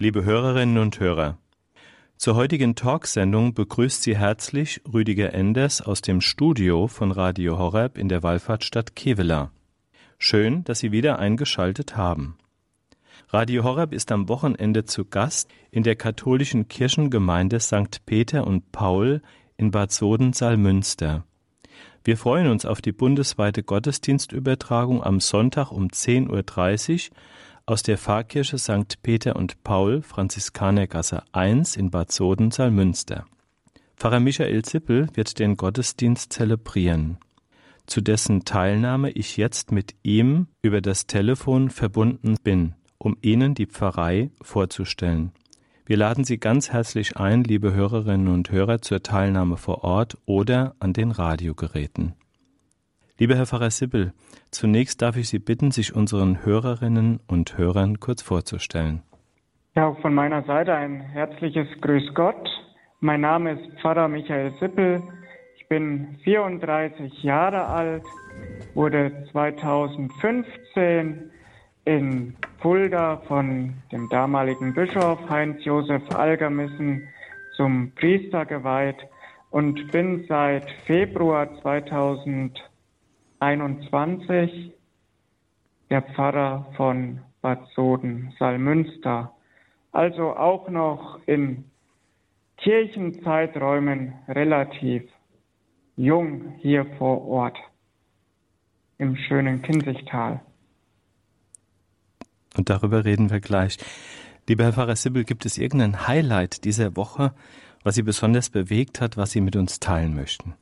liebe Hörerinnen und Hörer. Zur heutigen Talksendung begrüßt Sie herzlich Rüdiger Enders aus dem Studio von Radio Horeb in der Wallfahrtsstadt Kevela. Schön, dass Sie wieder eingeschaltet haben. Radio Horeb ist am Wochenende zu Gast in der katholischen Kirchengemeinde St. Peter und Paul in Bad Soden-Salmünster. Wir freuen uns auf die bundesweite Gottesdienstübertragung am Sonntag um 10.30 Uhr aus der Pfarrkirche St. Peter und Paul, Franziskanergasse 1 in Bad Soden, Salmünster. Pfarrer Michael Zippel wird den Gottesdienst zelebrieren, zu dessen Teilnahme ich jetzt mit ihm über das Telefon verbunden bin, um Ihnen die Pfarrei vorzustellen. Wir laden Sie ganz herzlich ein, liebe Hörerinnen und Hörer, zur Teilnahme vor Ort oder an den Radiogeräten. Lieber Herr Pfarrer Sippel, zunächst darf ich Sie bitten, sich unseren Hörerinnen und Hörern kurz vorzustellen. Ja, auch von meiner Seite ein herzliches Grüß Gott. Mein Name ist Pfarrer Michael Sippel. Ich bin 34 Jahre alt, wurde 2015 in Fulda von dem damaligen Bischof Heinz-Josef Algermissen zum Priester geweiht und bin seit Februar 2015 21, der Pfarrer von Bad Soden, Salmünster, also auch noch in Kirchenzeiträumen relativ jung hier vor Ort im schönen Kinzigtal. Und darüber reden wir gleich. Lieber Herr Pfarrer Sibyl, gibt es irgendein Highlight dieser Woche, was Sie besonders bewegt hat, was Sie mit uns teilen möchten?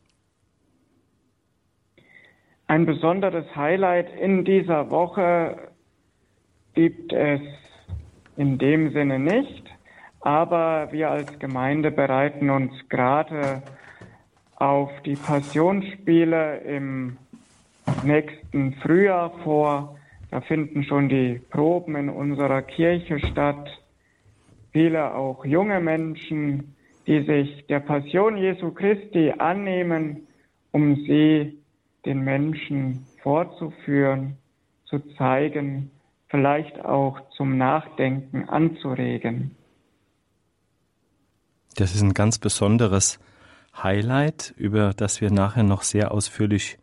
Ein besonderes Highlight in dieser Woche gibt es in dem Sinne nicht, aber wir als Gemeinde bereiten uns gerade auf die Passionsspiele im nächsten Frühjahr vor. Da finden schon die Proben in unserer Kirche statt. Viele auch junge Menschen, die sich der Passion Jesu Christi annehmen, um sie den Menschen vorzuführen, zu zeigen, vielleicht auch zum Nachdenken anzuregen. Das ist ein ganz besonderes Highlight, über das wir nachher noch sehr ausführlich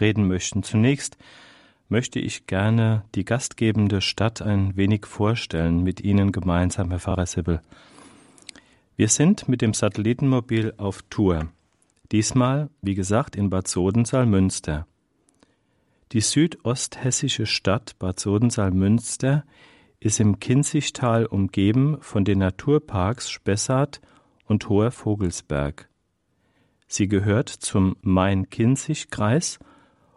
reden möchten. Zunächst möchte ich gerne die gastgebende Stadt ein wenig vorstellen, mit Ihnen gemeinsam, Herr Pfarrer Sibbel. Wir sind mit dem Satellitenmobil auf Tour. Diesmal, wie gesagt, in Bad Sodensaal-Münster. Die südosthessische Stadt Bad Sodensaal-Münster ist im Kinzigtal umgeben von den Naturparks Spessart und Hoher Vogelsberg. Sie gehört zum Main-Kinzig-Kreis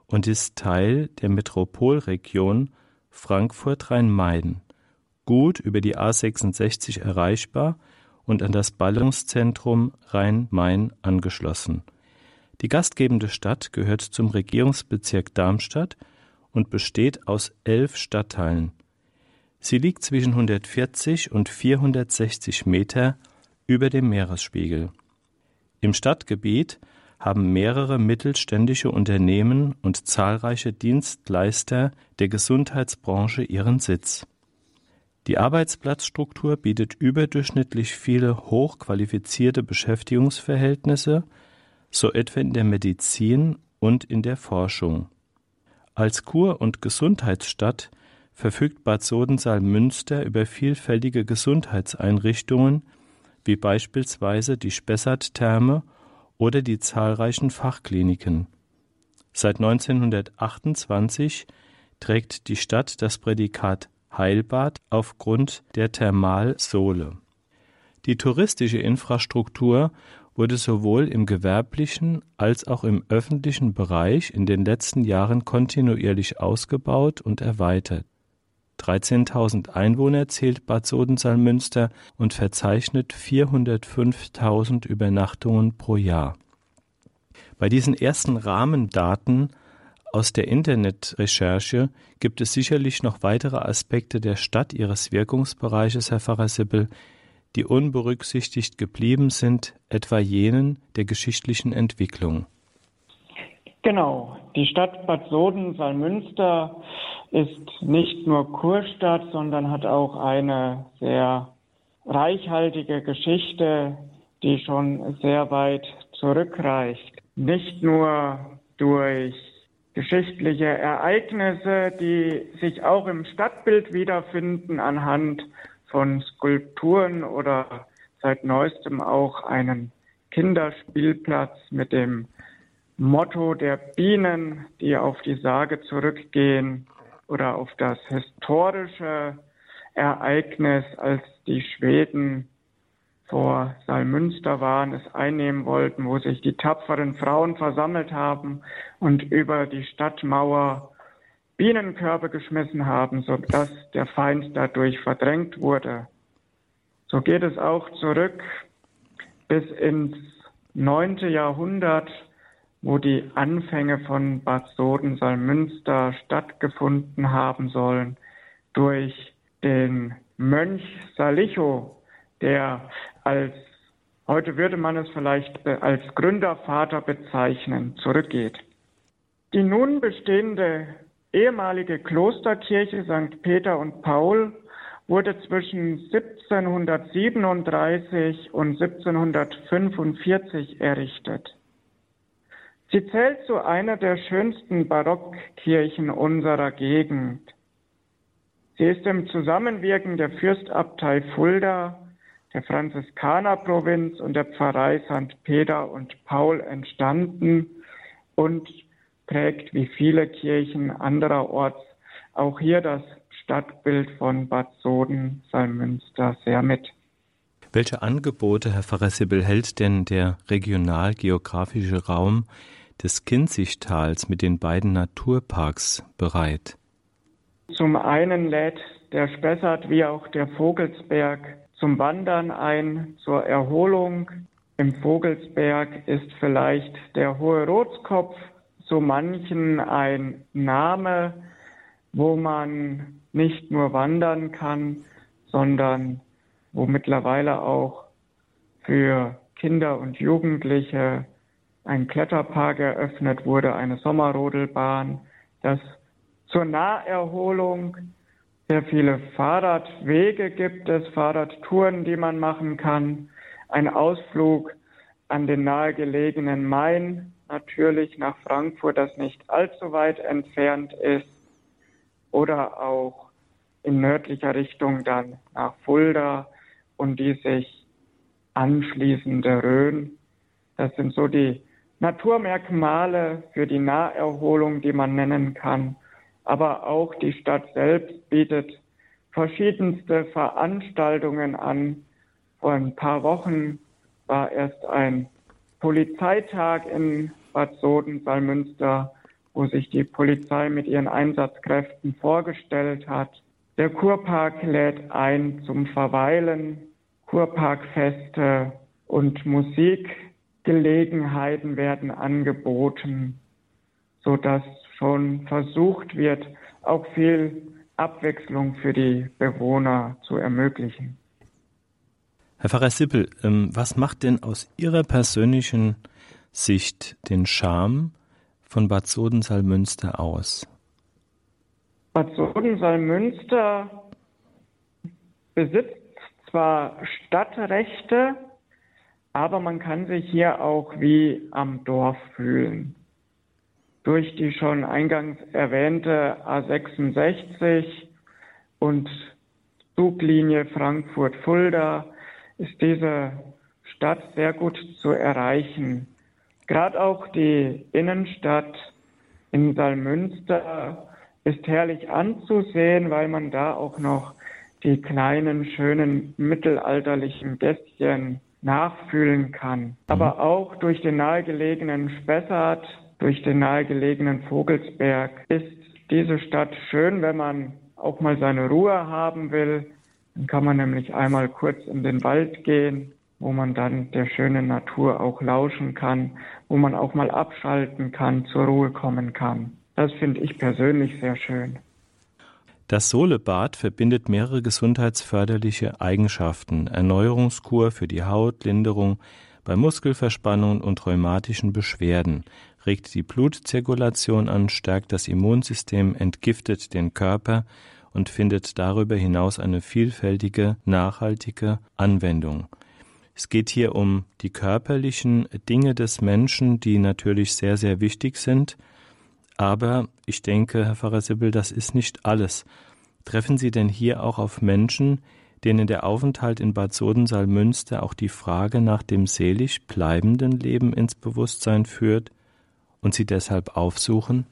und ist Teil der Metropolregion Frankfurt-Rhein-Main, gut über die A66 erreichbar und an das Ballungszentrum Rhein-Main angeschlossen. Die gastgebende Stadt gehört zum Regierungsbezirk Darmstadt und besteht aus elf Stadtteilen. Sie liegt zwischen 140 und 460 Meter über dem Meeresspiegel. Im Stadtgebiet haben mehrere mittelständische Unternehmen und zahlreiche Dienstleister der Gesundheitsbranche ihren Sitz. Die Arbeitsplatzstruktur bietet überdurchschnittlich viele hochqualifizierte Beschäftigungsverhältnisse, so etwa in der Medizin und in der Forschung. Als Kur- und Gesundheitsstadt verfügt Bad Sodensaal-Münster über vielfältige Gesundheitseinrichtungen, wie beispielsweise die Spessart-Therme oder die zahlreichen Fachkliniken. Seit 1928 trägt die Stadt das Prädikat Heilbad aufgrund der Thermalsohle. Die touristische Infrastruktur wurde sowohl im gewerblichen als auch im öffentlichen Bereich in den letzten Jahren kontinuierlich ausgebaut und erweitert. 13.000 Einwohner zählt Bad Sodensalmünster und verzeichnet 405.000 Übernachtungen pro Jahr. Bei diesen ersten Rahmendaten aus der Internetrecherche gibt es sicherlich noch weitere Aspekte der Stadt, ihres Wirkungsbereiches, Herr Pfarrer Sippel, die unberücksichtigt geblieben sind, etwa jenen der geschichtlichen Entwicklung. Genau, die Stadt Bad Soden-Salmünster ist nicht nur Kurstadt, sondern hat auch eine sehr reichhaltige Geschichte, die schon sehr weit zurückreicht. Nicht nur durch geschichtliche Ereignisse, die sich auch im Stadtbild wiederfinden anhand von Skulpturen oder seit neuestem auch einen Kinderspielplatz mit dem Motto der Bienen, die auf die Sage zurückgehen oder auf das historische Ereignis, als die Schweden vor Salmünster waren, es einnehmen wollten, wo sich die tapferen Frauen versammelt haben und über die Stadtmauer Bienenkörbe geschmissen haben, sodass der Feind dadurch verdrängt wurde. So geht es auch zurück bis ins neunte Jahrhundert, wo die Anfänge von Bad Soden-Salmünster stattgefunden haben sollen, durch den Mönch Salicho, der als, heute würde man es vielleicht als Gründervater bezeichnen, zurückgeht. Die nun bestehende ehemalige Klosterkirche St. Peter und Paul wurde zwischen 1737 und 1745 errichtet. Sie zählt zu einer der schönsten Barockkirchen unserer Gegend. Sie ist im Zusammenwirken der Fürstabtei Fulda, der Franziskanerprovinz und der Pfarrei St. Peter und Paul entstanden und prägt wie viele Kirchen andererorts auch hier das Stadtbild von Bad Soden, Salmünster sehr mit. Welche Angebote, Herr Pfarrer Sibyl, hält denn der regionalgeografische Raum des Kinzigtals mit den beiden Naturparks bereit? Zum einen lädt der Spessart wie auch der Vogelsberg zum Wandern ein, zur Erholung. Im Vogelsberg ist vielleicht der hohe Rotskopf so manchen ein Name, wo man nicht nur wandern kann, sondern wo mittlerweile auch für Kinder und Jugendliche ein Kletterpark eröffnet wurde, eine Sommerrodelbahn, das zur Naherholung sehr viele Fahrradwege gibt es, Fahrradtouren, die man machen kann, ein Ausflug an den nahegelegenen Main, natürlich nach Frankfurt, das nicht allzu weit entfernt ist, oder auch in nördlicher Richtung dann nach Fulda und die sich anschließende Rhön. Das sind so die Naturmerkmale für die Naherholung, die man nennen kann. Aber auch die Stadt selbst bietet verschiedenste Veranstaltungen an. Vor ein paar Wochen war erst ein Polizeitag in Bad Soden, Salmünster, wo sich die Polizei mit ihren Einsatzkräften vorgestellt hat. Der Kurpark lädt ein zum Verweilen, Kurparkfeste und Musikgelegenheiten werden angeboten, so dass schon versucht wird, auch viel Abwechslung für die Bewohner zu ermöglichen. Herr Pfarrer Sippel, ähm, was macht denn aus Ihrer persönlichen Sicht den Charme von Bad Sodensalmünster aus? Bad Sodensalmünster besitzt zwar Stadtrechte, aber man kann sich hier auch wie am Dorf fühlen. Durch die schon eingangs erwähnte A66 und Zuglinie Frankfurt-Fulda ist diese Stadt sehr gut zu erreichen. Gerade auch die Innenstadt in Salmünster ist herrlich anzusehen, weil man da auch noch die kleinen, schönen mittelalterlichen Gästchen nachfühlen kann. Mhm. Aber auch durch den nahegelegenen Spessart, durch den nahegelegenen Vogelsberg ist diese Stadt schön, wenn man auch mal seine Ruhe haben will. Dann kann man nämlich einmal kurz in den Wald gehen wo man dann der schönen Natur auch lauschen kann, wo man auch mal abschalten kann, zur Ruhe kommen kann. Das finde ich persönlich sehr schön. Das Solebad verbindet mehrere gesundheitsförderliche Eigenschaften. Erneuerungskur für die Haut, Linderung bei Muskelverspannungen und rheumatischen Beschwerden, regt die Blutzirkulation an, stärkt das Immunsystem, entgiftet den Körper und findet darüber hinaus eine vielfältige, nachhaltige Anwendung. Es geht hier um die körperlichen Dinge des Menschen, die natürlich sehr, sehr wichtig sind. Aber ich denke, Herr Pfarrer Sibbel, das ist nicht alles. Treffen Sie denn hier auch auf Menschen, denen der Aufenthalt in Bad Sodensalmünster auch die Frage nach dem selig bleibenden Leben ins Bewusstsein führt und sie deshalb aufsuchen?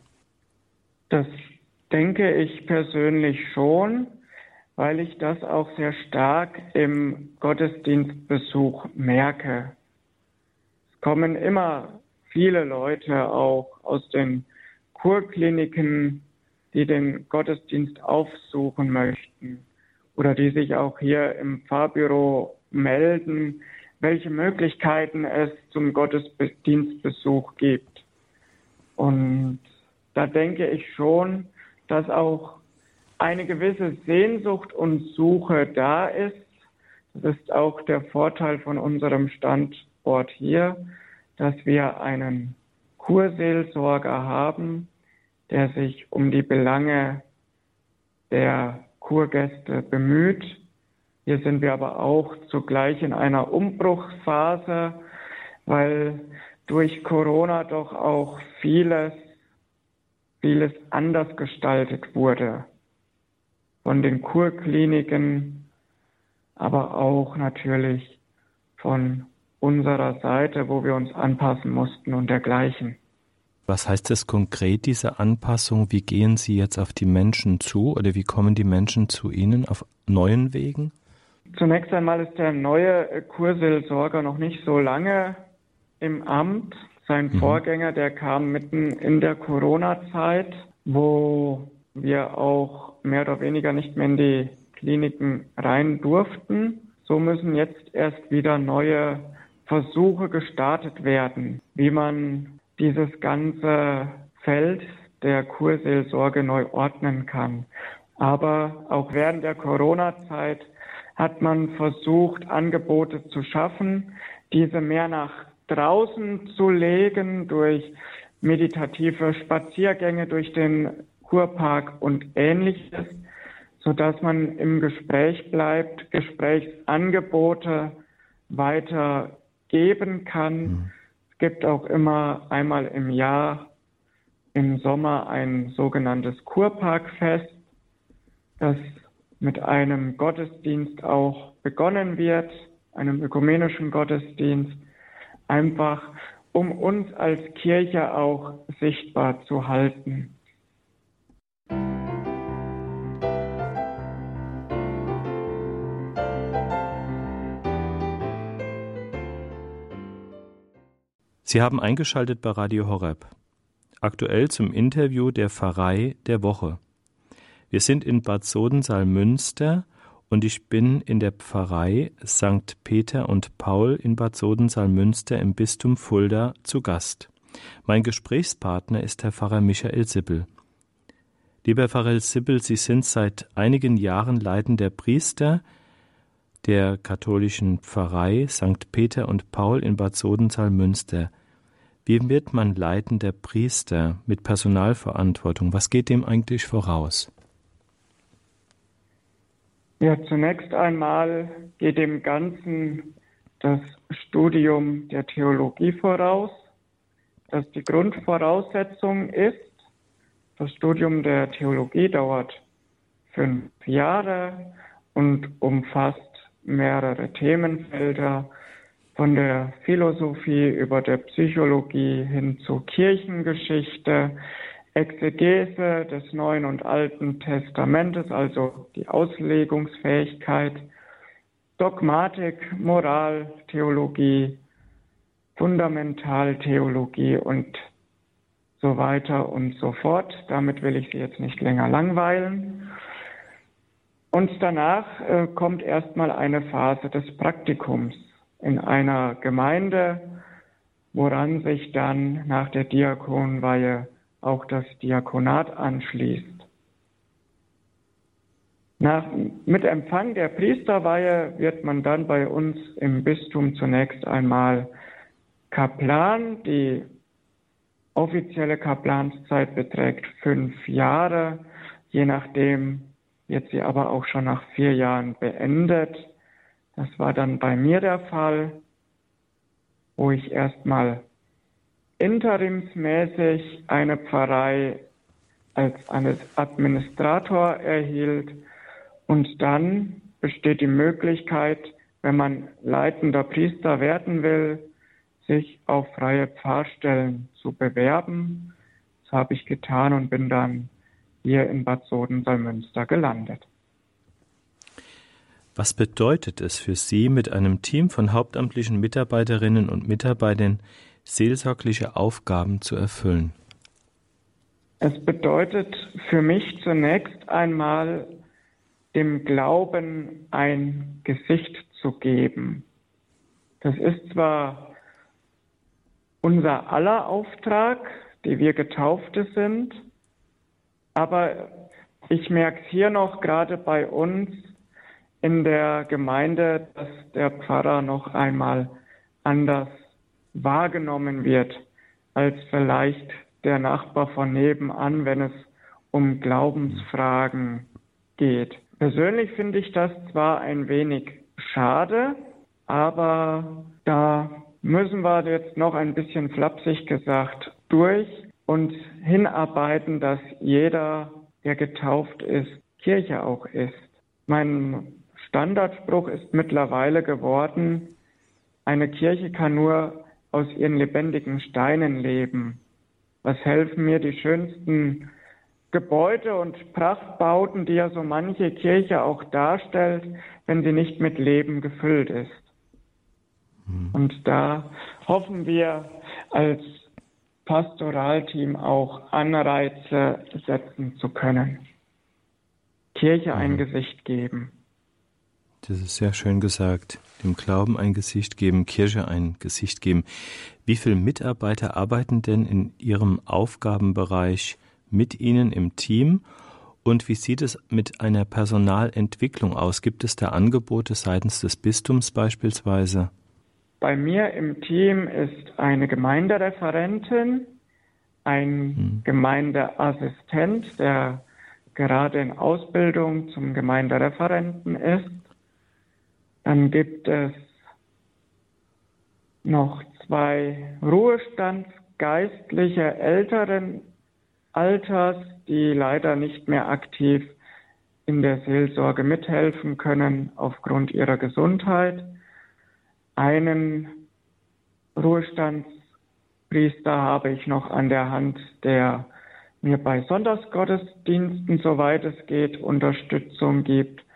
Das denke ich persönlich schon, weil ich das auch sehr stark im Gottesdienstbesuch merke. Es kommen immer viele Leute auch aus den Kurkliniken, die den Gottesdienst aufsuchen möchten oder die sich auch hier im Pfarrbüro melden, welche Möglichkeiten es zum Gottesdienstbesuch gibt. Und da denke ich schon, dass auch eine gewisse Sehnsucht und Suche da ist. Das ist auch der Vorteil von unserem Standort hier, dass wir einen Kurseelsorger haben, der sich um die Belange der Kurgäste bemüht. Hier sind wir aber auch zugleich in einer Umbruchsphase, weil durch Corona doch auch vieles, vieles anders gestaltet wurde. Von den Kurkliniken, aber auch natürlich von unserer Seite, wo wir uns anpassen mussten und dergleichen. Was heißt das konkret, diese Anpassung? Wie gehen Sie jetzt auf die Menschen zu oder wie kommen die Menschen zu Ihnen auf neuen Wegen? Zunächst einmal ist der neue Kurseelsorger noch nicht so lange im Amt. Sein mhm. Vorgänger, der kam mitten in der Corona-Zeit, wo wir auch mehr oder weniger nicht mehr in die Kliniken rein durften. So müssen jetzt erst wieder neue Versuche gestartet werden, wie man dieses ganze Feld der Kurseelsorge neu ordnen kann. Aber auch während der Corona-Zeit hat man versucht, Angebote zu schaffen, diese mehr nach draußen zu legen durch meditative Spaziergänge durch den Kurpark und ähnliches, so dass man im Gespräch bleibt, Gesprächsangebote weitergeben kann. Mhm gibt auch immer einmal im Jahr im Sommer ein sogenanntes Kurparkfest, das mit einem Gottesdienst auch begonnen wird, einem ökumenischen Gottesdienst, einfach um uns als Kirche auch sichtbar zu halten. Sie haben eingeschaltet bei Radio Horeb. Aktuell zum Interview der Pfarrei der Woche. Wir sind in Bad Sodensaal-Münster und ich bin in der Pfarrei St. Peter und Paul in Bad Sodensaal-Münster im Bistum Fulda zu Gast. Mein Gesprächspartner ist Herr Pfarrer Michael Sippel. Lieber Pfarrer Sippel, Sie sind seit einigen Jahren leitender Priester der katholischen Pfarrei St. Peter und Paul in Bad Sodenthal-Münster. Wie wird man leitender Priester mit Personalverantwortung? Was geht dem eigentlich voraus? Ja, zunächst einmal geht dem Ganzen das Studium der Theologie voraus, das die Grundvoraussetzung ist. Das Studium der Theologie dauert fünf Jahre und umfasst mehrere Themenfelder, von der Philosophie über der Psychologie hin zur Kirchengeschichte, Exegese des Neuen und Alten Testamentes, also die Auslegungsfähigkeit, Dogmatik, Moral, Theologie, Fundamentaltheologie und so weiter und so fort. Damit will ich Sie jetzt nicht länger langweilen. Und danach äh, kommt erstmal eine Phase des Praktikums in einer Gemeinde, woran sich dann nach der Diakonweihe auch das Diakonat anschließt. Nach, mit Empfang der Priesterweihe wird man dann bei uns im Bistum zunächst einmal Kaplan. Die offizielle Kaplanszeit beträgt fünf Jahre, je nachdem, wird sie aber auch schon nach vier Jahren beendet. Das war dann bei mir der Fall, wo ich erstmal interimsmäßig eine Pfarrei als Administrator erhielt und dann besteht die Möglichkeit, wenn man leitender Priester werden will, sich auf freie Pfarrstellen zu bewerben. Das habe ich getan und bin dann hier in Bad Soden-Salmünster gelandet. Was bedeutet es für Sie, mit einem Team von hauptamtlichen Mitarbeiterinnen und Mitarbeitern seelsorgliche Aufgaben zu erfüllen? Es bedeutet für mich zunächst einmal, dem Glauben ein Gesicht zu geben. Das ist zwar unser aller Auftrag, die wir Getaufte sind, aber ich merke es hier noch gerade bei uns in der Gemeinde, dass der Pfarrer noch einmal anders wahrgenommen wird als vielleicht der Nachbar von nebenan, wenn es um Glaubensfragen geht. Persönlich finde ich das zwar ein wenig schade, aber da müssen wir jetzt noch ein bisschen flapsig gesagt durch und hinarbeiten, dass jeder, der getauft ist, Kirche auch ist. Mein Standardspruch ist mittlerweile geworden, eine Kirche kann nur aus ihren lebendigen Steinen leben. Was helfen mir die schönsten Gebäude und Prachtbauten, die ja so manche Kirche auch darstellt, wenn sie nicht mit Leben gefüllt ist? Mhm. Und da hoffen wir als Pastoralteam auch Anreize setzen zu können. Kirche ein mhm. Gesicht geben. Das ist sehr schön gesagt. Dem Glauben ein Gesicht geben, Kirche ein Gesicht geben. Wie viele Mitarbeiter arbeiten denn in Ihrem Aufgabenbereich mit Ihnen im Team? Und wie sieht es mit einer Personalentwicklung aus? Gibt es da Angebote seitens des Bistums beispielsweise? Bei mir im Team ist eine Gemeindereferentin, ein hm. Gemeindeassistent, der gerade in Ausbildung zum Gemeindereferenten ist, dann gibt es noch zwei Ruhestandsgeistliche älteren Alters, die leider nicht mehr aktiv in der Seelsorge mithelfen können aufgrund ihrer Gesundheit. Einen Ruhestandspriester habe ich noch an der Hand, der mir bei Sonntagsgottesdiensten, soweit es geht, Unterstützung gibt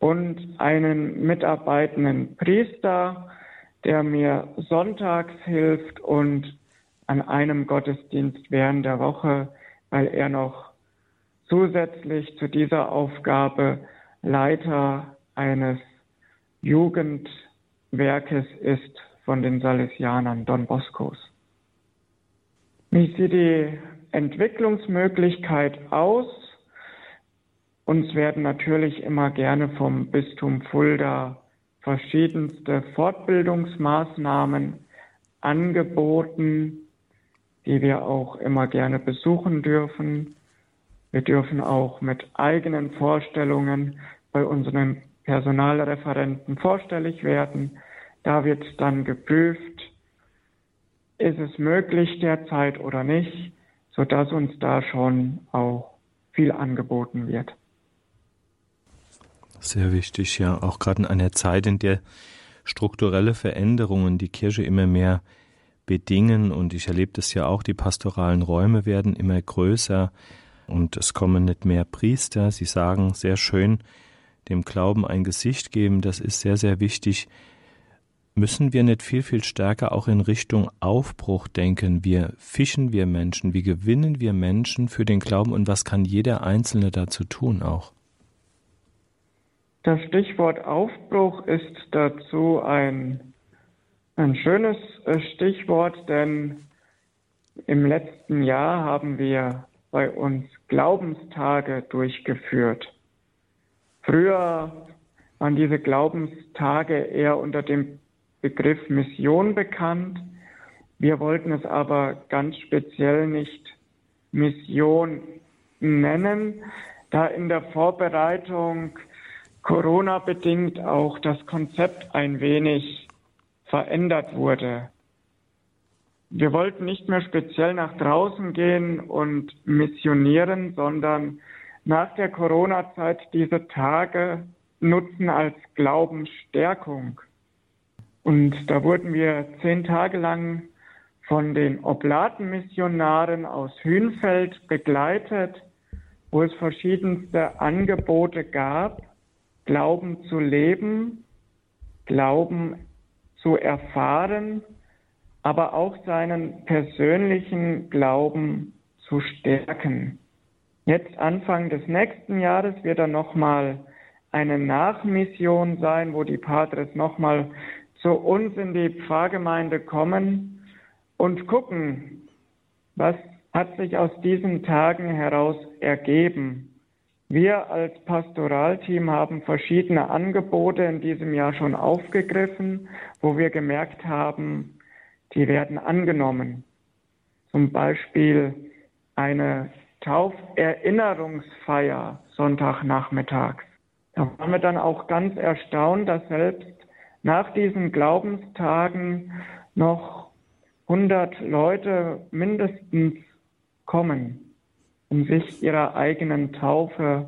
und einen mitarbeitenden Priester, der mir sonntags hilft und an einem Gottesdienst während der Woche, weil er noch zusätzlich zu dieser Aufgabe Leiter eines Jugendwerkes ist von den Salesianern Don Boscos. Wie sieht die Entwicklungsmöglichkeit aus? Uns werden natürlich immer gerne vom Bistum Fulda verschiedenste Fortbildungsmaßnahmen angeboten, die wir auch immer gerne besuchen dürfen. Wir dürfen auch mit eigenen Vorstellungen bei unseren Personalreferenten vorstellig werden. Da wird dann geprüft, ist es möglich derzeit oder nicht, sodass uns da schon auch viel angeboten wird. Sehr wichtig, ja. Auch gerade in einer Zeit, in der strukturelle Veränderungen die Kirche immer mehr bedingen. Und ich erlebe das ja auch, die pastoralen Räume werden immer größer und es kommen nicht mehr Priester. Sie sagen sehr schön, dem Glauben ein Gesicht geben, das ist sehr, sehr wichtig. Müssen wir nicht viel, viel stärker auch in Richtung Aufbruch denken? Wie fischen wir Menschen? Wie gewinnen wir Menschen für den Glauben? Und was kann jeder Einzelne dazu tun auch? Das Stichwort Aufbruch ist dazu ein, ein schönes äh, Stichwort, denn im letzten Jahr haben wir bei uns Glaubenstage durchgeführt. Früher waren diese Glaubenstage eher unter dem Begriff Mission bekannt. Wir wollten es aber ganz speziell nicht Mission nennen, da in der Vorbereitung Corona bedingt auch das Konzept ein wenig verändert wurde. Wir wollten nicht mehr speziell nach draußen gehen und missionieren, sondern nach der Corona-Zeit diese Tage nutzen als Glaubensstärkung. Und da wurden wir zehn Tage lang von den Oblatenmissionaren aus Hünfeld begleitet, wo es verschiedenste Angebote gab, Glauben zu leben, Glauben zu erfahren, aber auch seinen persönlichen Glauben zu stärken. Jetzt Anfang des nächsten Jahres wird dann nochmal eine Nachmission sein, wo die Patres nochmal zu uns in die Pfarrgemeinde kommen und gucken, was hat sich aus diesen Tagen heraus ergeben. Wir als Pastoralteam haben verschiedene Angebote in diesem Jahr schon aufgegriffen, wo wir gemerkt haben, die werden angenommen. Zum Beispiel eine Tauferinnerungsfeier Sonntagnachmittags. Da waren wir dann auch ganz erstaunt, dass selbst nach diesen Glaubenstagen noch 100 Leute mindestens kommen um sich ihrer eigenen Taufe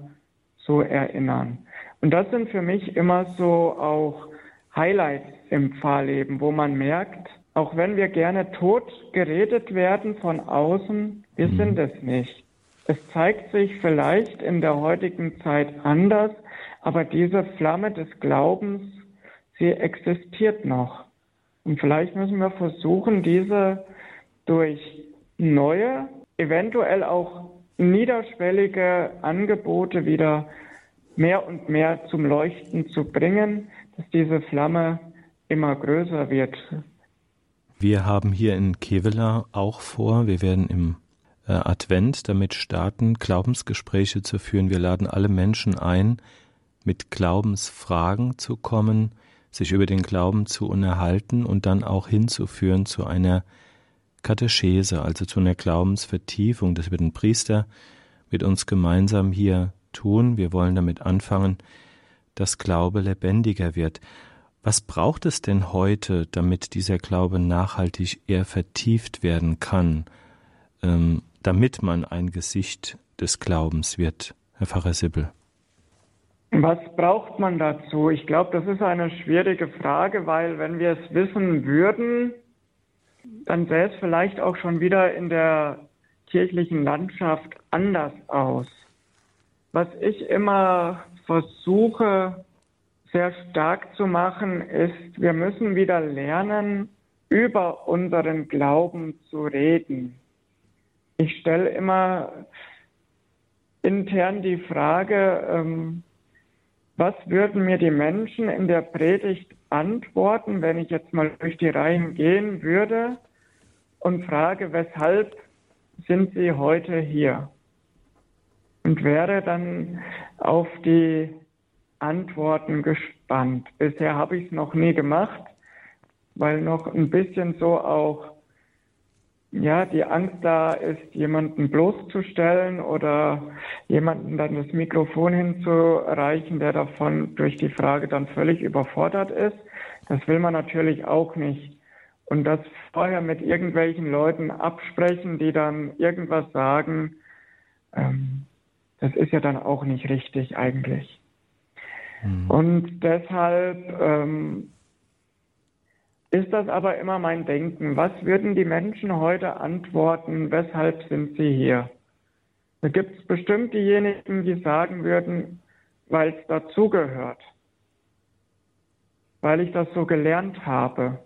zu erinnern. Und das sind für mich immer so auch Highlights im Pfarrleben, wo man merkt, auch wenn wir gerne tot geredet werden von außen, wir mhm. sind es nicht. Es zeigt sich vielleicht in der heutigen Zeit anders, aber diese Flamme des Glaubens, sie existiert noch. Und vielleicht müssen wir versuchen, diese durch neue, eventuell auch niederschwellige Angebote wieder mehr und mehr zum Leuchten zu bringen, dass diese Flamme immer größer wird. Wir haben hier in Kevela auch vor, wir werden im äh, Advent damit starten, Glaubensgespräche zu führen. Wir laden alle Menschen ein, mit Glaubensfragen zu kommen, sich über den Glauben zu unterhalten und dann auch hinzuführen zu einer Katechese, also zu einer Glaubensvertiefung. Das wird ein Priester mit uns gemeinsam hier tun. Wir wollen damit anfangen, dass Glaube lebendiger wird. Was braucht es denn heute, damit dieser Glaube nachhaltig eher vertieft werden kann, ähm, damit man ein Gesicht des Glaubens wird, Herr Pfarrer Sibbel? Was braucht man dazu? Ich glaube, das ist eine schwierige Frage, weil wenn wir es wissen würden, dann sähe es vielleicht auch schon wieder in der kirchlichen Landschaft anders aus. Was ich immer versuche sehr stark zu machen, ist, wir müssen wieder lernen, über unseren Glauben zu reden. Ich stelle immer intern die Frage, ähm, was würden mir die Menschen in der Predigt antworten, wenn ich jetzt mal durch die Reihen gehen würde und frage, weshalb sind Sie heute hier? Und wäre dann auf die Antworten gespannt. Bisher habe ich es noch nie gemacht, weil noch ein bisschen so auch ja, die Angst da ist, jemanden bloßzustellen oder jemanden dann das Mikrofon hinzureichen, der davon durch die Frage dann völlig überfordert ist. Das will man natürlich auch nicht. Und das vorher mit irgendwelchen Leuten absprechen, die dann irgendwas sagen, ähm, das ist ja dann auch nicht richtig eigentlich. Mhm. Und deshalb ähm, ist das aber immer mein Denken. Was würden die Menschen heute antworten? Weshalb sind sie hier? Da gibt es bestimmt diejenigen, die sagen würden, weil es dazugehört, weil ich das so gelernt habe.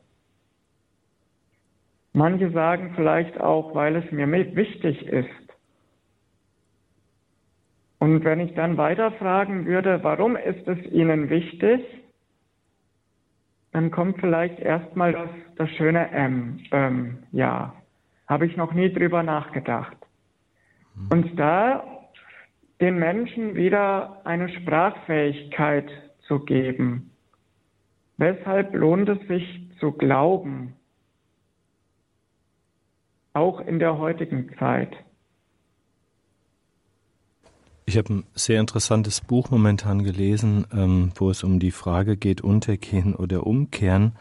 Manche sagen vielleicht auch, weil es mir wichtig ist. Und wenn ich dann weiterfragen würde, warum ist es Ihnen wichtig, dann kommt vielleicht erstmal das, das schöne M. Ähm, ja, habe ich noch nie drüber nachgedacht. Mhm. Und da den Menschen wieder eine Sprachfähigkeit zu geben. Weshalb lohnt es sich zu glauben? Auch in der heutigen Zeit. Ich habe ein sehr interessantes Buch momentan gelesen, ähm, wo es um die Frage geht, untergehen oder umkehren,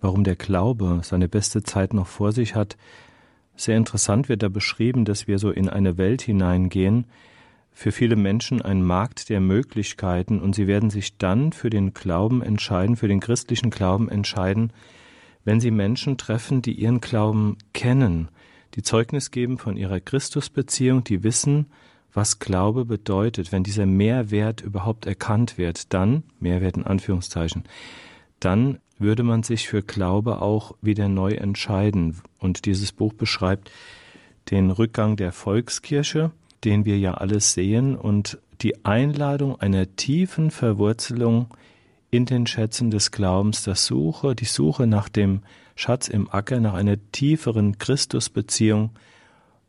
warum der Glaube seine beste Zeit noch vor sich hat. Sehr interessant wird da beschrieben, dass wir so in eine Welt hineingehen, für viele Menschen ein Markt der Möglichkeiten und sie werden sich dann für den Glauben entscheiden, für den christlichen Glauben entscheiden, wenn sie Menschen treffen, die ihren Glauben kennen, die Zeugnis geben von ihrer Christusbeziehung, die wissen, was Glaube bedeutet, wenn dieser Mehrwert überhaupt erkannt wird, dann, Mehrwert in Anführungszeichen, dann würde man sich für Glaube auch wieder neu entscheiden. Und dieses Buch beschreibt den Rückgang der Volkskirche, den wir ja alles sehen, und die Einladung einer tiefen Verwurzelung in den Schätzen des Glaubens, das Suche, die Suche nach dem Schatz im Acker, nach einer tieferen Christusbeziehung,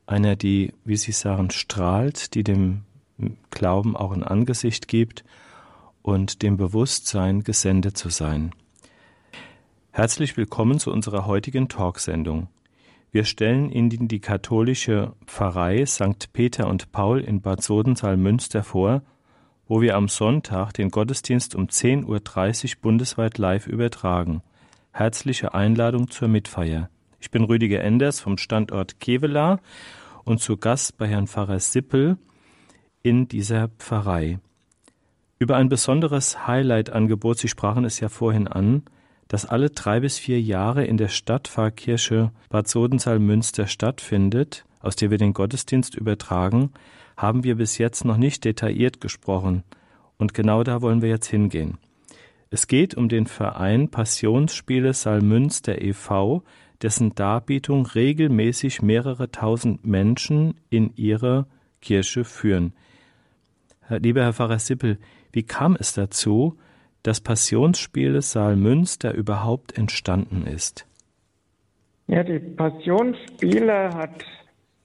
einer, die, wie Sie sagen, strahlt, die dem Glauben auch ein Angesicht gibt und dem Bewusstsein, gesendet zu sein. Herzlich willkommen zu unserer heutigen Talksendung. Wir stellen Ihnen die katholische Pfarrei St. Peter und Paul in Bad Sodenthal-Münster vor, wo wir am Sonntag den Gottesdienst um 10.30 Uhr bundesweit live übertragen. Herzliche Einladung zur Mitfeier. Ich bin Rüdiger Enders vom Standort Kevela und zu Gast bei Herrn Pfarrer Sippel in dieser Pfarrei. Über ein besonderes Highlight-Angebot, Sie sprachen es ja vorhin an, das alle drei bis vier Jahre in der Stadtpfarrkirche Bad Sodenthal-Münster stattfindet, aus der wir den Gottesdienst übertragen, haben wir bis jetzt noch nicht detailliert gesprochen. Und genau da wollen wir jetzt hingehen. Es geht um den Verein Passionsspiele Salmünster e.V., dessen Darbietung regelmäßig mehrere tausend Menschen in ihre Kirche führen. Lieber Herr Pfarrer Sippel, wie kam es dazu, das Passionsspiel Saalmünster überhaupt entstanden ist? Ja, die Passionsspiele hat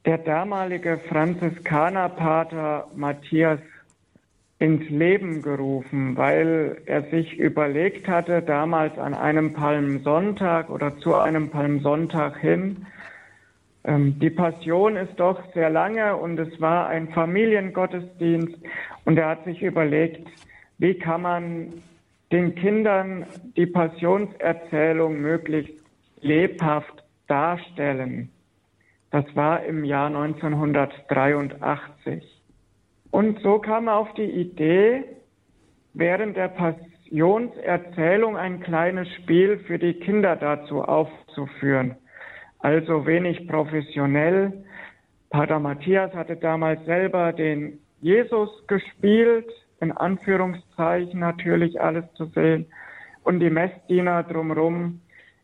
der damalige Franziskanerpater Matthias ins Leben gerufen, weil er sich überlegt hatte, damals an einem Palmsonntag oder zu einem Palmsonntag hin, ähm, die Passion ist doch sehr lange und es war ein Familiengottesdienst und er hat sich überlegt, wie kann man den Kindern die Passionserzählung möglichst lebhaft darstellen. Das war im Jahr 1983. Und so kam er auf die Idee, während der Passionserzählung ein kleines Spiel für die Kinder dazu aufzuführen. Also wenig professionell. Pater Matthias hatte damals selber den Jesus gespielt in Anführungszeichen natürlich alles zu sehen. Und die Messdiener drumherum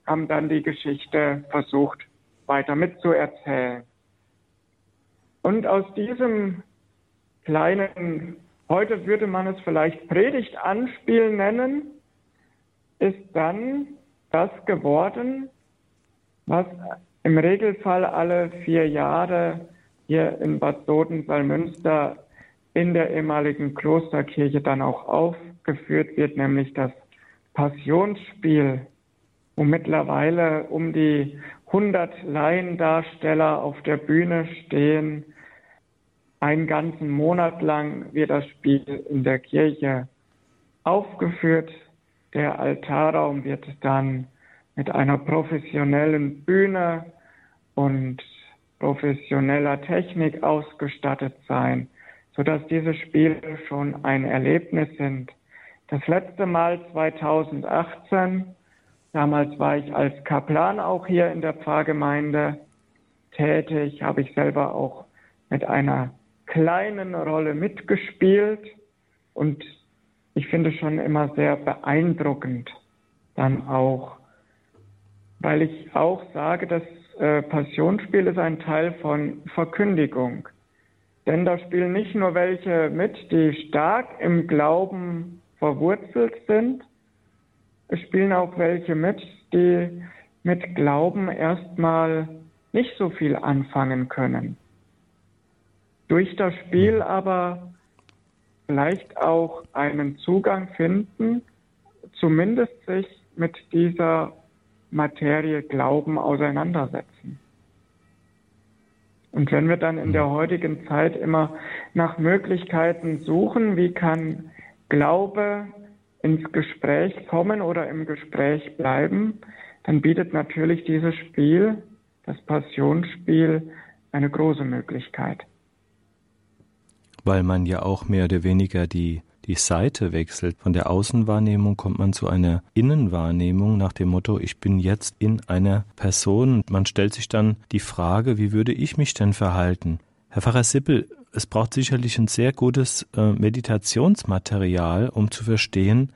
haben dann die Geschichte versucht weiter mitzuerzählen. Und aus diesem kleinen, heute würde man es vielleicht Predigtanspiel nennen, ist dann das geworden, was im Regelfall alle vier Jahre hier in Bad Soden-Salmünster in der ehemaligen Klosterkirche dann auch aufgeführt wird, nämlich das Passionsspiel, wo mittlerweile um die 100 Laiendarsteller auf der Bühne stehen. Einen ganzen Monat lang wird das Spiel in der Kirche aufgeführt. Der Altarraum wird dann mit einer professionellen Bühne und professioneller Technik ausgestattet sein sodass diese Spiele schon ein Erlebnis sind. Das letzte Mal 2018, damals war ich als Kaplan auch hier in der Pfarrgemeinde tätig, habe ich selber auch mit einer kleinen Rolle mitgespielt und ich finde schon immer sehr beeindruckend dann auch, weil ich auch sage, das äh, Passionsspiel ist ein Teil von Verkündigung. Denn da spielen nicht nur welche mit, die stark im Glauben verwurzelt sind, es spielen auch welche mit, die mit Glauben erstmal nicht so viel anfangen können. Durch das Spiel aber vielleicht auch einen Zugang finden, zumindest sich mit dieser Materie Glauben auseinandersetzen. Und wenn wir dann in der heutigen Zeit immer nach Möglichkeiten suchen, wie kann Glaube ins Gespräch kommen oder im Gespräch bleiben, dann bietet natürlich dieses Spiel, das Passionsspiel, eine große Möglichkeit. Weil man ja auch mehr oder weniger die die Seite wechselt. Von der Außenwahrnehmung kommt man zu einer Innenwahrnehmung nach dem Motto, ich bin jetzt in einer Person. Man stellt sich dann die Frage, wie würde ich mich denn verhalten? Herr Pfarrer Sippel, es braucht sicherlich ein sehr gutes äh, Meditationsmaterial, um zu verstehen,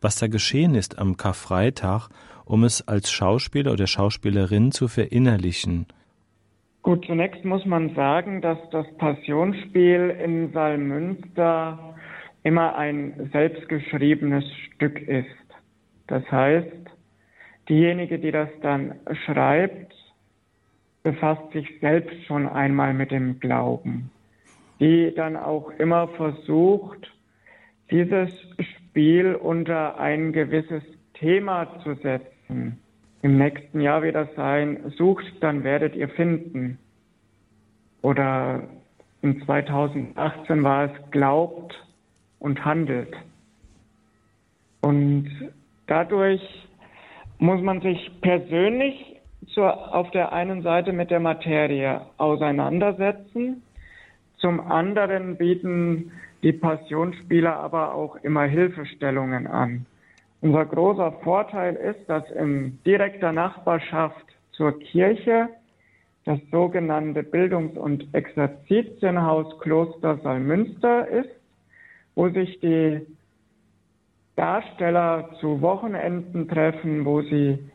was da geschehen ist am Karfreitag, um es als Schauspieler oder Schauspielerin zu verinnerlichen. Gut, zunächst muss man sagen, dass das Passionsspiel in Salmünster immer ein selbstgeschriebenes Stück ist. Das heißt, diejenige, die das dann schreibt, befasst sich selbst schon einmal mit dem Glauben, die dann auch immer versucht, dieses Spiel unter ein gewisses Thema zu setzen. Im nächsten Jahr wird das sein, sucht, dann werdet ihr finden. Oder in 2018 war es, glaubt, und handelt. Und dadurch muss man sich persönlich zur, auf der einen Seite mit der Materie auseinandersetzen. Zum anderen bieten die Passionsspieler aber auch immer Hilfestellungen an. Unser großer Vorteil ist, dass in direkter Nachbarschaft zur Kirche das sogenannte Bildungs- und Exerzitienhaus Kloster Salmünster ist wo sich die Darsteller zu Wochenenden treffen, wo sie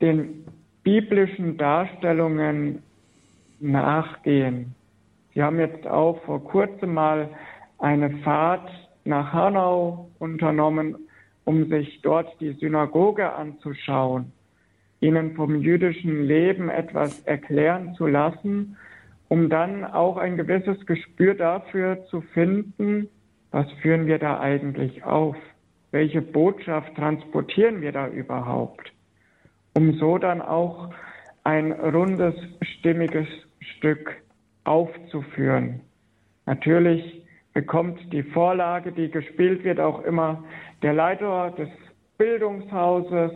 den biblischen Darstellungen nachgehen. Sie haben jetzt auch vor kurzem mal eine Fahrt nach Hanau unternommen, um sich dort die Synagoge anzuschauen, ihnen vom jüdischen Leben etwas erklären zu lassen um dann auch ein gewisses Gespür dafür zu finden, was führen wir da eigentlich auf? Welche Botschaft transportieren wir da überhaupt? Um so dann auch ein rundes, stimmiges Stück aufzuführen. Natürlich bekommt die Vorlage, die gespielt wird, auch immer der Leiter des Bildungshauses,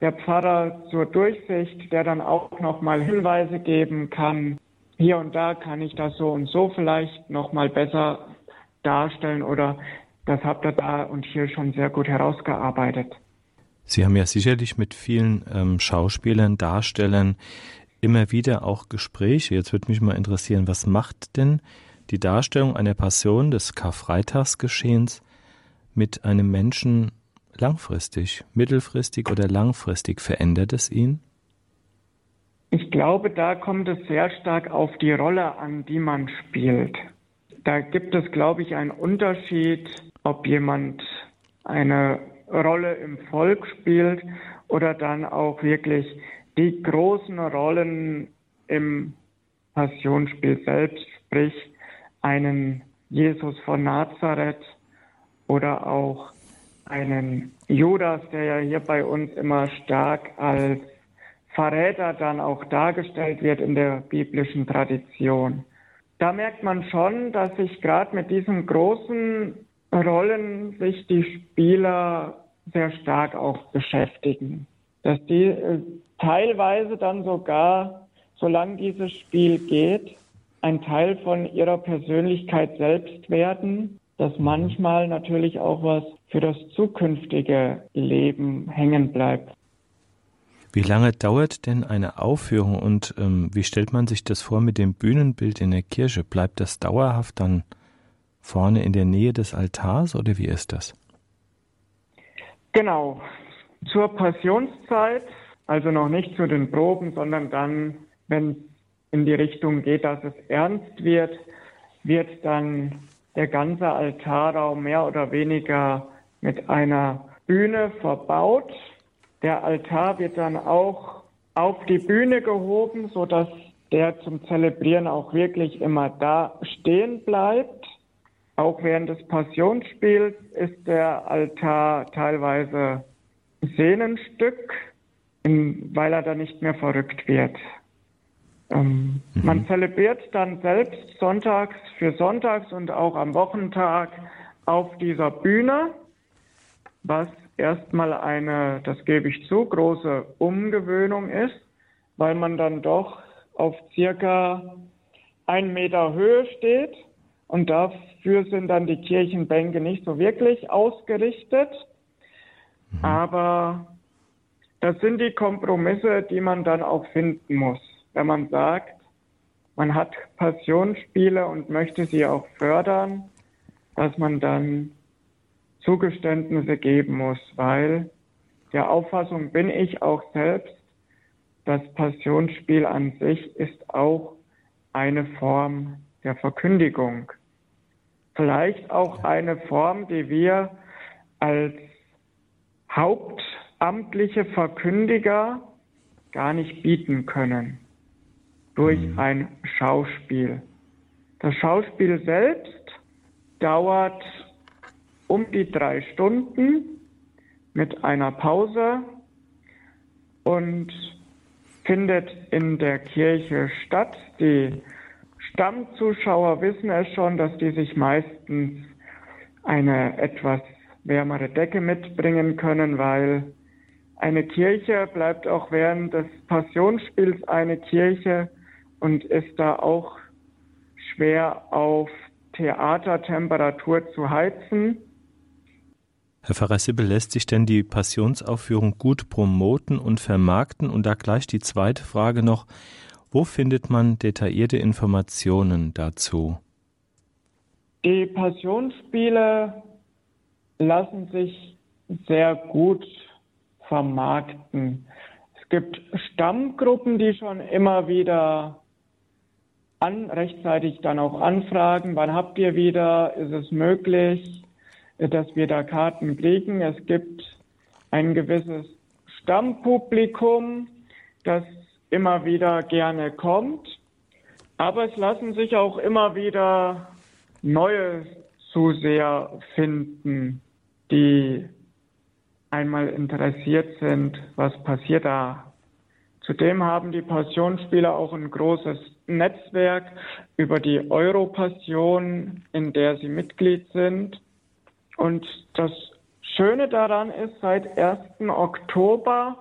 der Pfarrer zur Durchsicht, der dann auch nochmal Hinweise geben kann, hier und da kann ich das so und so vielleicht noch mal besser darstellen oder das habt ihr da und hier schon sehr gut herausgearbeitet. Sie haben ja sicherlich mit vielen ähm, Schauspielern, Darstellern immer wieder auch Gespräche. Jetzt würde mich mal interessieren, was macht denn die Darstellung einer Passion des Karfreitagsgeschehens mit einem Menschen langfristig, mittelfristig oder langfristig? Verändert es ihn? Ich glaube, da kommt es sehr stark auf die Rolle an, die man spielt. Da gibt es, glaube ich, einen Unterschied, ob jemand eine Rolle im Volk spielt oder dann auch wirklich die großen Rollen im Passionsspiel selbst, sprich einen Jesus von Nazareth oder auch einen Judas, der ja hier bei uns immer stark als Verräter dann auch dargestellt wird in der biblischen Tradition. Da merkt man schon, dass sich gerade mit diesen großen Rollen sich die Spieler sehr stark auch beschäftigen. Dass die äh, teilweise dann sogar, solange dieses Spiel geht, ein Teil von ihrer Persönlichkeit selbst werden, dass manchmal natürlich auch was für das zukünftige Leben hängen bleibt. Wie lange dauert denn eine Aufführung und ähm, wie stellt man sich das vor mit dem Bühnenbild in der Kirche? Bleibt das dauerhaft dann vorne in der Nähe des Altars oder wie ist das? Genau. Zur Passionszeit, also noch nicht zu den Proben, sondern dann, wenn in die Richtung geht, dass es ernst wird, wird dann der ganze Altarraum mehr oder weniger mit einer Bühne verbaut der Altar wird dann auch auf die Bühne gehoben, so dass der zum Zelebrieren auch wirklich immer da stehen bleibt. Auch während des Passionsspiels ist der Altar teilweise Sehnenstück, weil er dann nicht mehr verrückt wird. Ähm, mhm. Man zelebriert dann selbst sonntags für sonntags und auch am Wochentag auf dieser Bühne, was erstmal eine, das gebe ich zu, große Umgewöhnung ist, weil man dann doch auf circa ein Meter Höhe steht und dafür sind dann die Kirchenbänke nicht so wirklich ausgerichtet. Mhm. Aber das sind die Kompromisse, die man dann auch finden muss. Wenn man sagt, man hat Passionsspiele und möchte sie auch fördern, dass man dann Zugeständnisse geben muss, weil der Auffassung bin ich auch selbst, das Passionsspiel an sich ist auch eine Form der Verkündigung. Vielleicht auch eine Form, die wir als hauptamtliche Verkündiger gar nicht bieten können durch mhm. ein Schauspiel. Das Schauspiel selbst dauert um die drei Stunden mit einer Pause und findet in der Kirche statt. Die Stammzuschauer wissen es schon, dass die sich meistens eine etwas wärmere Decke mitbringen können, weil eine Kirche bleibt auch während des Passionsspiels eine Kirche und ist da auch schwer auf Theatertemperatur zu heizen. Herr Pfarrer Sibbel, lässt sich denn die Passionsaufführung gut promoten und vermarkten? Und da gleich die zweite Frage noch, wo findet man detaillierte Informationen dazu? Die Passionsspiele lassen sich sehr gut vermarkten. Es gibt Stammgruppen, die schon immer wieder an, rechtzeitig dann auch anfragen, wann habt ihr wieder, ist es möglich, dass wir da Karten kriegen. Es gibt ein gewisses Stammpublikum, das immer wieder gerne kommt, aber es lassen sich auch immer wieder neue Zuseher finden, die einmal interessiert sind, was passiert da Zudem haben die Passionsspieler auch ein großes Netzwerk über die Europassion, in der sie Mitglied sind. Und das Schöne daran ist, seit 1. Oktober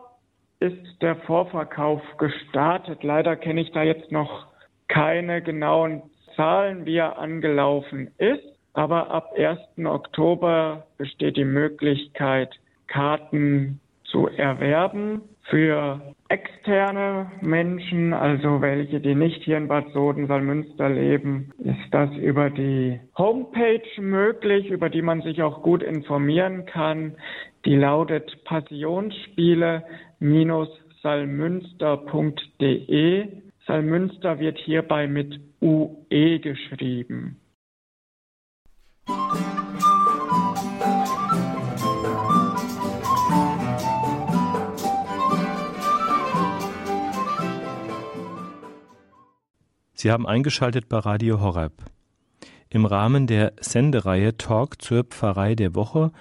ist der Vorverkauf gestartet. Leider kenne ich da jetzt noch keine genauen Zahlen, wie er angelaufen ist. Aber ab 1. Oktober besteht die Möglichkeit, Karten zu erwerben für externe Menschen, also welche, die nicht hier in Bad Soden-Salmünster leben, ist das über die Homepage möglich, über die man sich auch gut informieren kann. Die lautet passionsspiele-salmünster.de. Salmünster wird hierbei mit UE geschrieben. Sie haben eingeschaltet bei Radio Horeb. Im Rahmen der Sendereihe Talk zur Pfarrei der Woche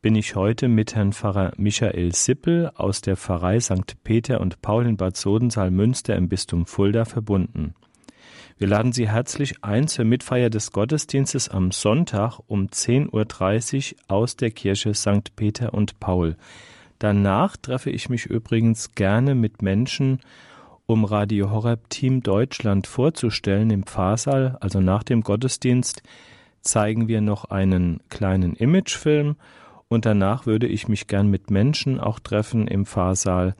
bin ich heute mit Herrn Pfarrer Michael Sippel aus der Pfarrei St. Peter und Paul in Bad Sodensaal-Münster im Bistum Fulda verbunden. Wir laden Sie herzlich ein zur Mitfeier des Gottesdienstes am Sonntag um 10.30 Uhr aus der Kirche St. Peter und Paul. Danach treffe ich mich übrigens gerne mit Menschen um Radio Horeb Team Deutschland vorzustellen im Pfarrsaal, also nach dem Gottesdienst, zeigen wir noch einen kleinen Imagefilm und danach würde ich mich gern mit Menschen auch treffen im Pfarrsaal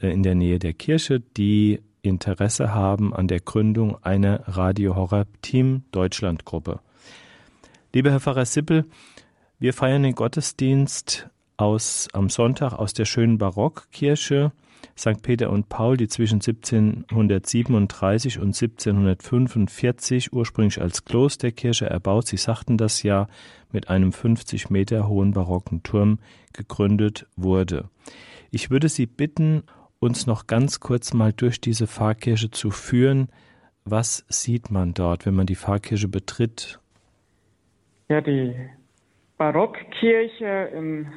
äh, in der Nähe der Kirche, die Interesse haben an der Gründung einer Radio Horeb Team Deutschland Gruppe. Lieber Herr Pfarrer Sippel, wir feiern den Gottesdienst aus, am Sonntag aus der schönen Barockkirche St. Peter und Paul, die zwischen 1737 und 1745 ursprünglich als Klosterkirche erbaut, Sie sagten das ja, mit einem 50 Meter hohen barocken Turm gegründet wurde. Ich würde Sie bitten, uns noch ganz kurz mal durch diese Pfarrkirche zu führen. Was sieht man dort, wenn man die Pfarrkirche betritt? Ja, die Barockkirche in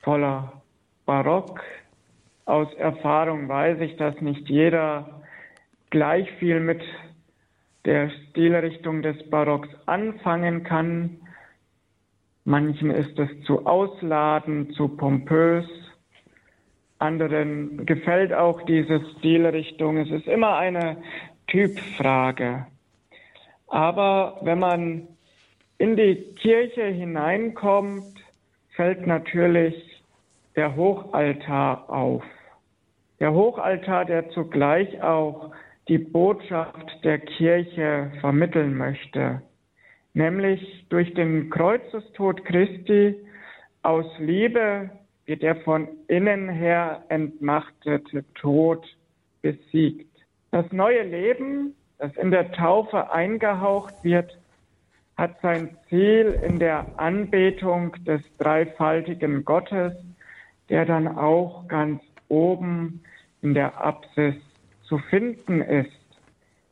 voller Barock. Aus Erfahrung weiß ich, dass nicht jeder gleich viel mit der Stilrichtung des Barocks anfangen kann. Manchen ist es zu ausladend, zu pompös. Anderen gefällt auch diese Stilrichtung. Es ist immer eine Typfrage. Aber wenn man in die Kirche hineinkommt, fällt natürlich der Hochaltar auf. Der Hochaltar, der zugleich auch die Botschaft der Kirche vermitteln möchte, nämlich durch den Kreuzestod Christi aus Liebe wird der von innen her entmachtete Tod besiegt. Das neue Leben, das in der Taufe eingehaucht wird, hat sein Ziel in der Anbetung des dreifaltigen Gottes, der dann auch ganz oben in der Apsis zu finden ist.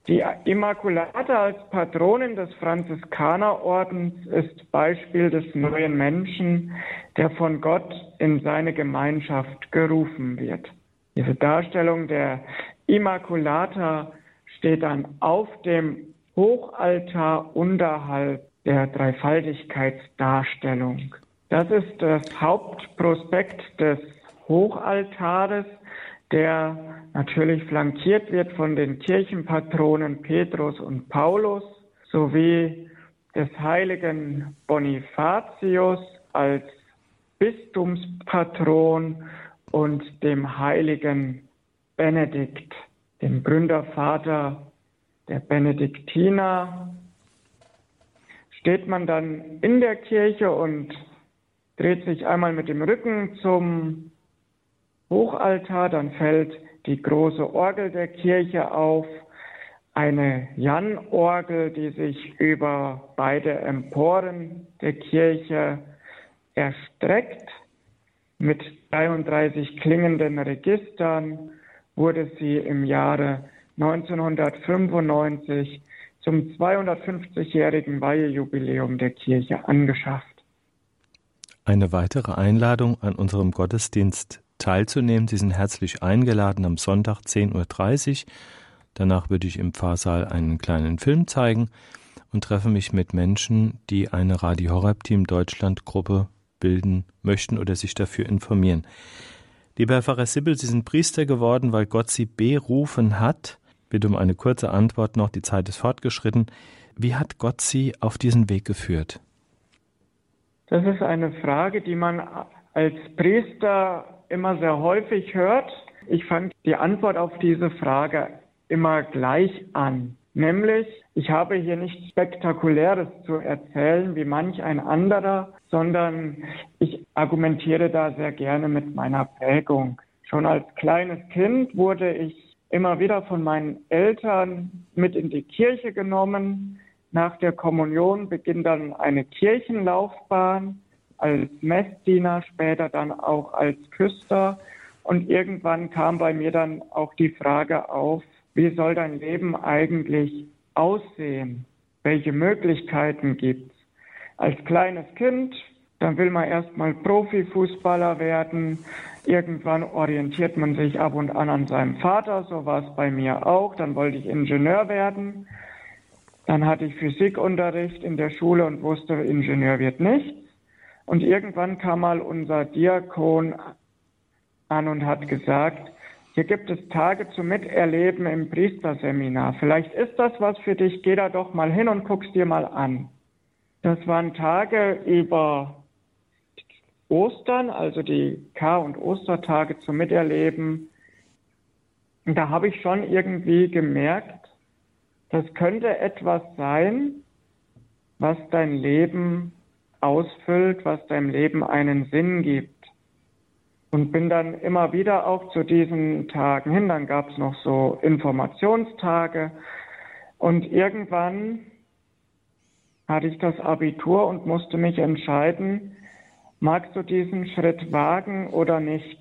Die Immaculata als Patronin des Franziskanerordens ist Beispiel des neuen Menschen, der von Gott in seine Gemeinschaft gerufen wird. Diese Darstellung der Immaculata steht dann auf dem Hochaltar unterhalb der Dreifaltigkeitsdarstellung. Das ist das Hauptprospekt des Hochaltares, der natürlich flankiert wird von den Kirchenpatronen Petrus und Paulus sowie des heiligen Bonifatius als Bistumspatron und dem heiligen Benedikt, dem Gründervater der Benediktiner, steht man dann in der Kirche und dreht sich einmal mit dem Rücken zum Hochaltar, dann fällt die große Orgel der Kirche auf, eine Jan-Orgel, die sich über beide Emporen der Kirche erstreckt. Mit 33 klingenden Registern wurde sie im Jahre 1995 zum 250-jährigen Weihejubiläum der Kirche angeschafft. Eine weitere Einladung an unserem Gottesdienst teilzunehmen. Sie sind herzlich eingeladen am Sonntag 10.30 Uhr. Danach würde ich im Pfarrsaal einen kleinen Film zeigen und treffe mich mit Menschen, die eine Radio Horeb Team Deutschland Gruppe bilden möchten oder sich dafür informieren. Lieber Herr Pfarrer Sibbel, Sie sind Priester geworden, weil Gott Sie berufen hat. Bitte um eine kurze Antwort noch, die Zeit ist fortgeschritten. Wie hat Gott Sie auf diesen Weg geführt? Das ist eine Frage, die man als Priester immer sehr häufig hört. Ich fand die Antwort auf diese Frage immer gleich an. Nämlich, ich habe hier nichts Spektakuläres zu erzählen wie manch ein anderer, sondern ich argumentiere da sehr gerne mit meiner Prägung. Schon als kleines Kind wurde ich immer wieder von meinen Eltern mit in die Kirche genommen. Nach der Kommunion beginnt dann eine Kirchenlaufbahn als Messdiener, später dann auch als Küster. Und irgendwann kam bei mir dann auch die Frage auf, wie soll dein Leben eigentlich aussehen? Welche Möglichkeiten gibt's? Als kleines Kind, dann will man erstmal Profifußballer werden. Irgendwann orientiert man sich ab und an an seinem Vater, so war es bei mir auch. Dann wollte ich Ingenieur werden. Dann hatte ich Physikunterricht in der Schule und wusste, Ingenieur wird nichts. Und irgendwann kam mal unser Diakon an und hat gesagt, hier gibt es Tage zum Miterleben im Priesterseminar. Vielleicht ist das was für dich. Geh da doch mal hin und guck's dir mal an. Das waren Tage über Ostern, also die Kar- und Ostertage zum Miterleben. Und da habe ich schon irgendwie gemerkt, das könnte etwas sein, was dein Leben ausfüllt, was deinem Leben einen Sinn gibt. Und bin dann immer wieder auch zu diesen Tagen hin. Dann gab es noch so Informationstage. Und irgendwann hatte ich das Abitur und musste mich entscheiden, magst du diesen Schritt wagen oder nicht?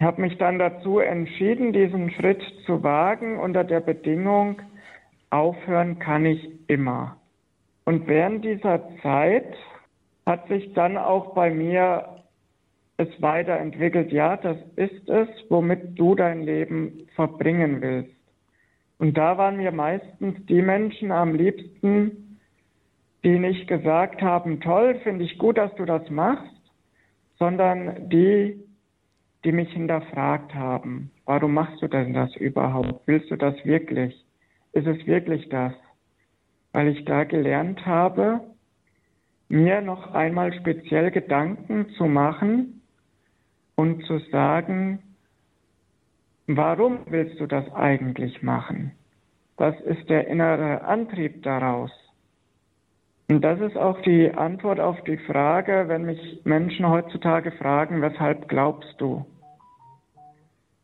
Ich habe mich dann dazu entschieden, diesen Schritt zu wagen unter der Bedingung, aufhören kann ich immer. Und während dieser Zeit hat sich dann auch bei mir es weiterentwickelt. Ja, das ist es, womit du dein Leben verbringen willst. Und da waren mir meistens die Menschen am liebsten, die nicht gesagt haben, toll, finde ich gut, dass du das machst, sondern die, die mich hinterfragt haben, warum machst du denn das überhaupt? Willst du das wirklich? Ist es wirklich das? Weil ich da gelernt habe, mir noch einmal speziell Gedanken zu machen und zu sagen, warum willst du das eigentlich machen? Was ist der innere Antrieb daraus? Und das ist auch die Antwort auf die Frage, wenn mich Menschen heutzutage fragen, weshalb glaubst du?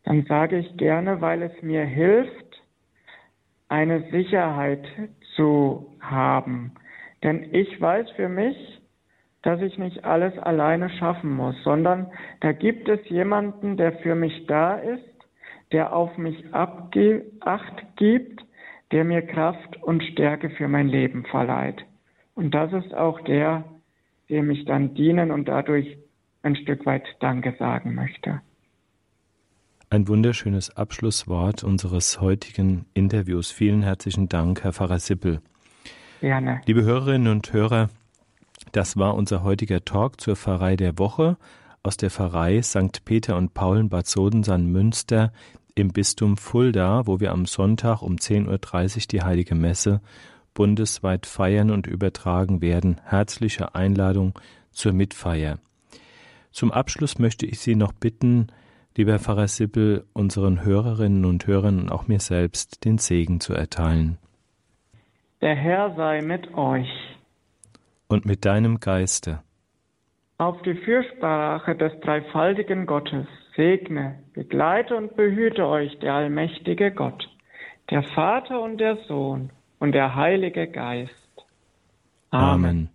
Dann sage ich gerne, weil es mir hilft, eine Sicherheit zu haben. Denn ich weiß für mich, dass ich nicht alles alleine schaffen muss, sondern da gibt es jemanden, der für mich da ist, der auf mich Acht gibt, der mir Kraft und Stärke für mein Leben verleiht. Und das ist auch der, dem ich dann dienen und dadurch ein Stück weit Danke sagen möchte. Ein wunderschönes Abschlusswort unseres heutigen Interviews. Vielen herzlichen Dank, Herr Pfarrer Sippel. Gerne. Liebe Hörerinnen und Hörer, das war unser heutiger Talk zur Pfarrei der Woche aus der Pfarrei St. Peter und Paul in Bad Sodensan Münster im Bistum Fulda, wo wir am Sonntag um 10.30 Uhr die Heilige Messe bundesweit feiern und übertragen werden. Herzliche Einladung zur Mitfeier. Zum Abschluss möchte ich Sie noch bitten, lieber Pfarrer Sippel, unseren Hörerinnen und Hörern und auch mir selbst den Segen zu erteilen. Der Herr sei mit euch. Und mit deinem Geiste. Auf die Fürsprache des dreifaltigen Gottes segne, begleite und behüte euch der allmächtige Gott, der Vater und der Sohn und der Heilige Geist. Amen. Amen.